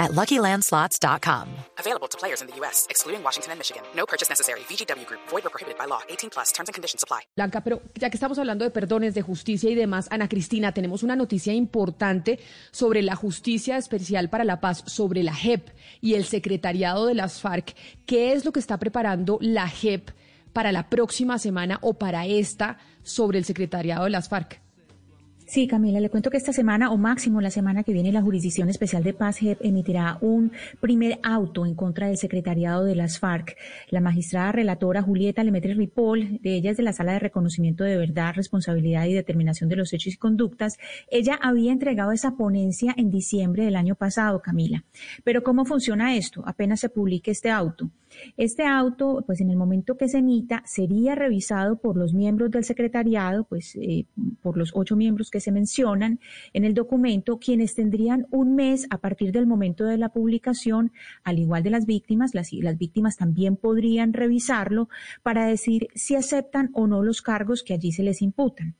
at LuckyLandSlots.com. Available to players in the U.S., excluding Washington and Michigan. No purchase necessary. VGW Group. Void or prohibited by law. 18 plus. Terms and conditions apply. Blanca, pero ya que estamos hablando de perdones, de justicia y demás, Ana Cristina, tenemos una noticia importante sobre la Justicia Especial para la Paz, sobre la JEP y el secretariado de las FARC. ¿Qué es lo que está preparando la JEP para la próxima semana o para esta sobre el secretariado de las FARC? Sí, Camila, le cuento que esta semana o máximo la semana que viene la Jurisdicción Especial de Paz emitirá un primer auto en contra del secretariado de las FARC. La magistrada relatora Julieta Lemetre Ripoll, de ella es de la Sala de Reconocimiento de Verdad, Responsabilidad y Determinación de los Hechos y Conductas, ella había entregado esa ponencia en diciembre del año pasado, Camila. Pero ¿cómo funciona esto? Apenas se publique este auto. Este auto, pues en el momento que se emita, sería revisado por los miembros del secretariado, pues eh, por los ocho miembros que se mencionan en el documento, quienes tendrían un mes a partir del momento de la publicación, al igual de las víctimas, las, las víctimas también podrían revisarlo para decir si aceptan o no los cargos que allí se les imputan.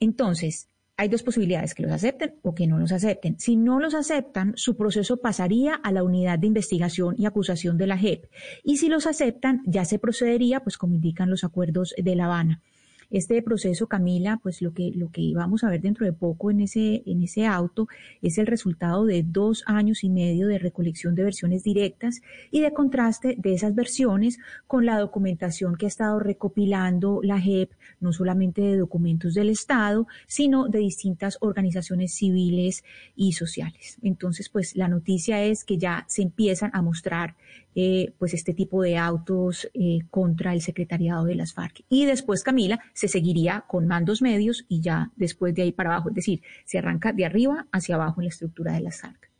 Entonces, hay dos posibilidades, que los acepten o que no los acepten. Si no los aceptan, su proceso pasaría a la unidad de investigación y acusación de la JEP. Y si los aceptan, ya se procedería, pues como indican los acuerdos de La Habana. Este proceso, Camila, pues lo que, lo que vamos a ver dentro de poco en ese, en ese auto es el resultado de dos años y medio de recolección de versiones directas y de contraste de esas versiones con la documentación que ha estado recopilando la JEP, no solamente de documentos del Estado, sino de distintas organizaciones civiles y sociales. Entonces, pues la noticia es que ya se empiezan a mostrar eh, pues este tipo de autos eh, contra el secretariado de las FARC. Y después, Camila, se seguiría con mandos medios y ya después de ahí para abajo, es decir, se arranca de arriba hacia abajo en la estructura de las FARC.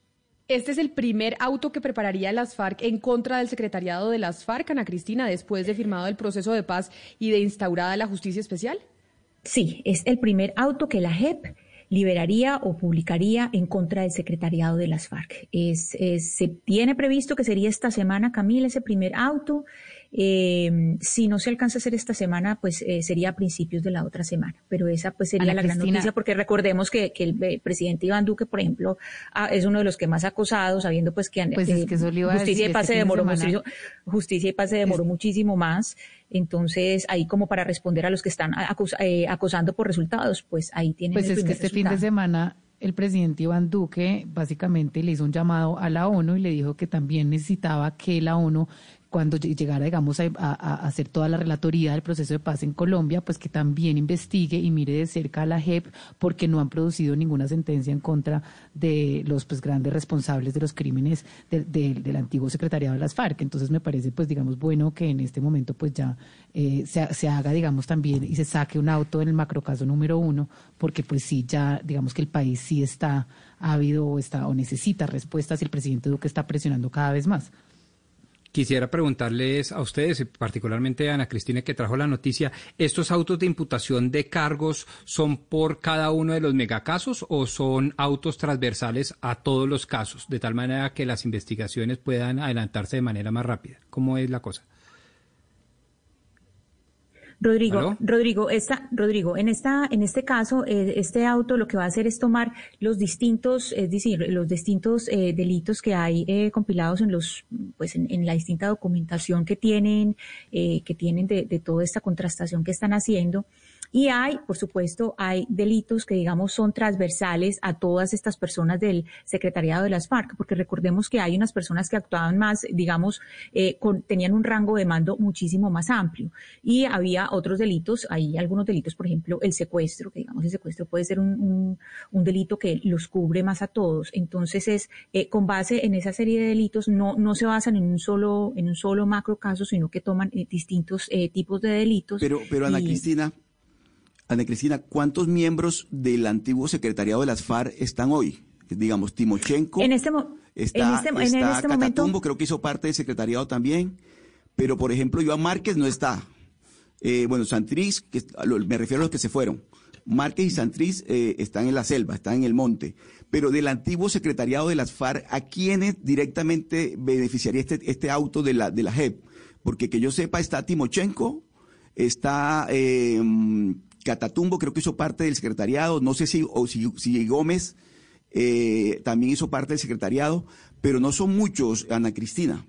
Este es el primer auto que prepararía las FARC en contra del secretariado de las FARC, Ana Cristina, después de firmado el proceso de paz y de instaurada la justicia especial. Sí, es el primer auto que la JEP liberaría o publicaría en contra del secretariado de las FARC. Es, se tiene previsto que sería esta semana, Camila, ese primer auto. Eh, si no se alcanza a hacer esta semana, pues eh, sería a principios de la otra semana. Pero esa pues sería la gran noticia porque recordemos que, que el eh, presidente Iván Duque, por ejemplo, ah, es uno de los que más acosados, sabiendo pues que, pues es que justicia y pase demoró muchísimo, justicia y pase demoró muchísimo más. Entonces, ahí como para responder a los que están acosando por resultados, pues ahí tienen. Pues es que este fin de semana el presidente Iván Duque básicamente le hizo un llamado a la ONU y le dijo que también necesitaba que la ONU cuando llegara, digamos, a, hacer toda la relatoría del proceso de paz en Colombia, pues que también investigue y mire de cerca a la JEP, porque no han producido ninguna sentencia en contra de los pues grandes responsables de los crímenes del antiguo secretariado de las FARC. Entonces me parece, pues digamos, bueno que en este momento pues ya eh, se, haga, digamos, también y se saque un auto en el macrocaso número uno, porque pues sí, ya digamos que el país sí está habido o está o necesita respuestas y el presidente Duque está presionando cada vez más. Quisiera preguntarles a ustedes, particularmente a Ana Cristina que trajo la noticia, ¿estos autos de imputación de cargos son por cada uno de los megacasos o son autos transversales a todos los casos, de tal manera que las investigaciones puedan adelantarse de manera más rápida? ¿Cómo es la cosa? Rodrigo, Rodrigo, esta, Rodrigo, en esta, en este caso, eh, este auto lo que va a hacer es tomar los distintos, es decir, los distintos eh, delitos que hay eh, compilados en los, pues, en, la distinta documentación que tienen, que tienen de, de toda esta contrastación que están haciendo y hay, por supuesto, hay delitos que, digamos, son transversales a todas estas personas del secretariado de las FARC, porque recordemos que hay unas personas que actuaban más, digamos, eh, tenían un rango de mando muchísimo más amplio. Y había otros delitos, hay algunos delitos, por ejemplo, el secuestro, que digamos, el secuestro puede ser un, delito que los cubre más a todos. Entonces es, eh, con base en esa serie de delitos, no, no se basan en un solo, en un solo macro caso, sino que toman eh, distintos tipos de delitos. Pero, pero Ana Cristina, Ana Cristina, ¿cuántos miembros del antiguo secretariado de las FARC están hoy? Digamos, Timochenko. En este, está, en este, en este momento. creo que hizo parte del secretariado también. Pero, por ejemplo, Iván Márquez no está. Eh, bueno, Santriz, que, me refiero a los que se fueron. Márquez y Santriz eh, están en la selva, están en el monte. Pero del antiguo secretariado de las FARC, ¿a quiénes directamente beneficiaría este, este auto de la, de la JEP? Porque que yo sepa, está Timochenko, está eh, Catatumbo, creo que hizo parte del secretariado, no sé si, o si, Gómez eh, también hizo parte del secretariado, pero no son muchos, Ana Cristina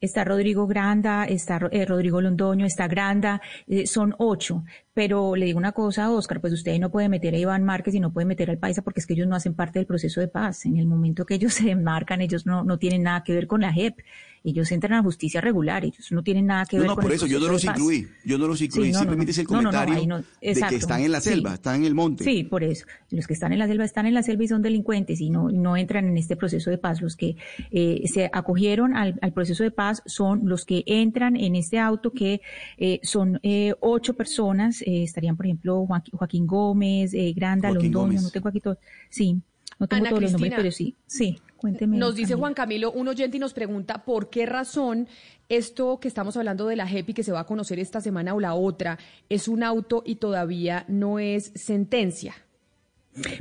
está Rodrigo Granda, está eh, Rodrigo Londoño, está Granda, eh, son ocho. Pero le digo una cosa, Oscar, pues usted no puede meter a Iván Márquez y no puede meter al Paisa porque es que ellos no hacen parte del proceso de paz. En el momento que ellos se demarcan, ellos no, no tienen nada que ver con la JEP. Ellos entran a justicia regular, ellos no tienen nada que ver no, con por eso yo no los incluí, yo no los incluí, simplemente es el comentario de que están en la selva, están en el monte. Sí, por eso. Los que están en la selva están en la selva y son delincuentes y no, no entran en este proceso de paz. Los que eh, se acogieron al, proceso de paz son los que entran en este auto que eh, son eh, ocho personas eh, estarían, por ejemplo, Joaquín, Gómez, eh, Granda, Londoño, no tengo aquí todo. Sí, no tengo todos los nombres, pero sí, sí, cuénteme. Nos dice Juan Camilo, un oyente y nos pregunta por qué razón esto que estamos hablando de la JEPI que se va a conocer esta semana o la otra es un auto y todavía no es sentencia.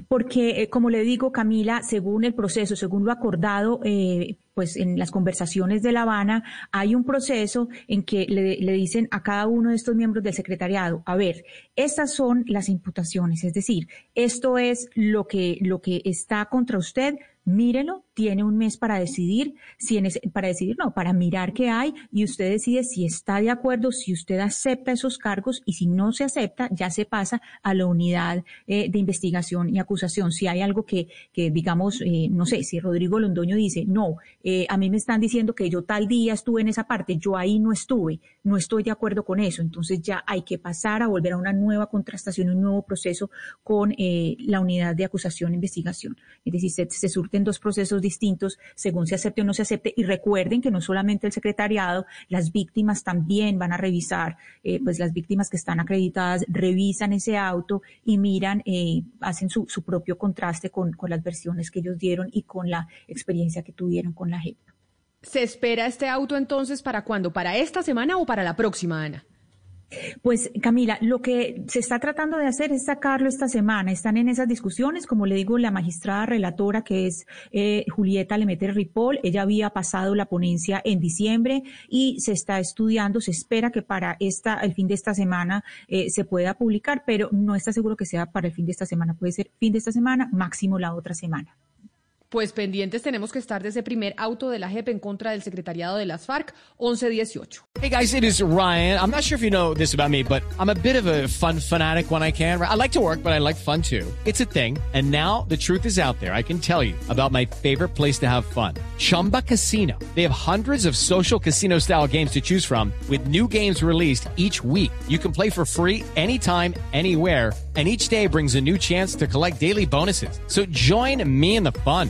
Porque, eh, como le digo, Camila, según el proceso, según lo acordado, eh, pues en las conversaciones de La Habana, hay un proceso en que le, le, dicen a cada uno de estos miembros del secretariado, a ver, estas son las imputaciones, es decir, esto es lo que, lo que está contra usted, mírelo, tiene un mes para decidir, si en para decidir, no, para mirar qué hay y usted decide si está de acuerdo, si usted acepta esos cargos y si no se acepta, ya se pasa a la unidad eh, de investigación y acusación. Si hay algo que, que digamos, eh, no sé, si Rodrigo Londoño dice, no, eh, a mí me están diciendo que yo tal día estuve en esa parte, yo ahí no estuve, no estoy de acuerdo con eso, entonces ya hay que pasar a volver a una nueva contrastación, un nuevo proceso con la unidad de acusación e investigación. Es decir, se, se surte dos procesos distintos según se acepte o no se acepte. Y recuerden que no solamente el secretariado, las víctimas también van a revisar, eh, pues las víctimas que están acreditadas revisan ese auto y miran, eh, hacen su, su, propio contraste con, con las versiones que ellos dieron y con la experiencia que tuvieron con la JEP. ¿Se espera este auto entonces para cuándo? ¿Para esta semana o para la próxima, Ana? Pues Camila, lo que se está tratando de hacer es sacarlo esta semana. Están en esas discusiones, como le digo, la magistrada relatora que es eh, Julieta Lemeter Ripoll, ella había pasado la ponencia en diciembre y se está estudiando, se espera que para esta, el fin de esta semana eh, se pueda publicar, pero no está seguro que sea para el fin de esta semana. Puede ser fin de esta semana, máximo la otra semana. Pues pendientes tenemos que estar de ese primer auto de la JEP en contra del secretariado de las FARC 1118. Hey guys, it is Ryan. I'm not sure if you know this about me, but I'm a bit of a fun fanatic when I can. I like to work, but I like fun too. It's a thing. And now the truth is out there. I can tell you about my favorite place to have fun. Chumba Casino. They have hundreds of social casino style games to choose from with new games released each week. You can play for free anytime, anywhere and each day brings a new chance to collect daily bonuses. So join me in the fun.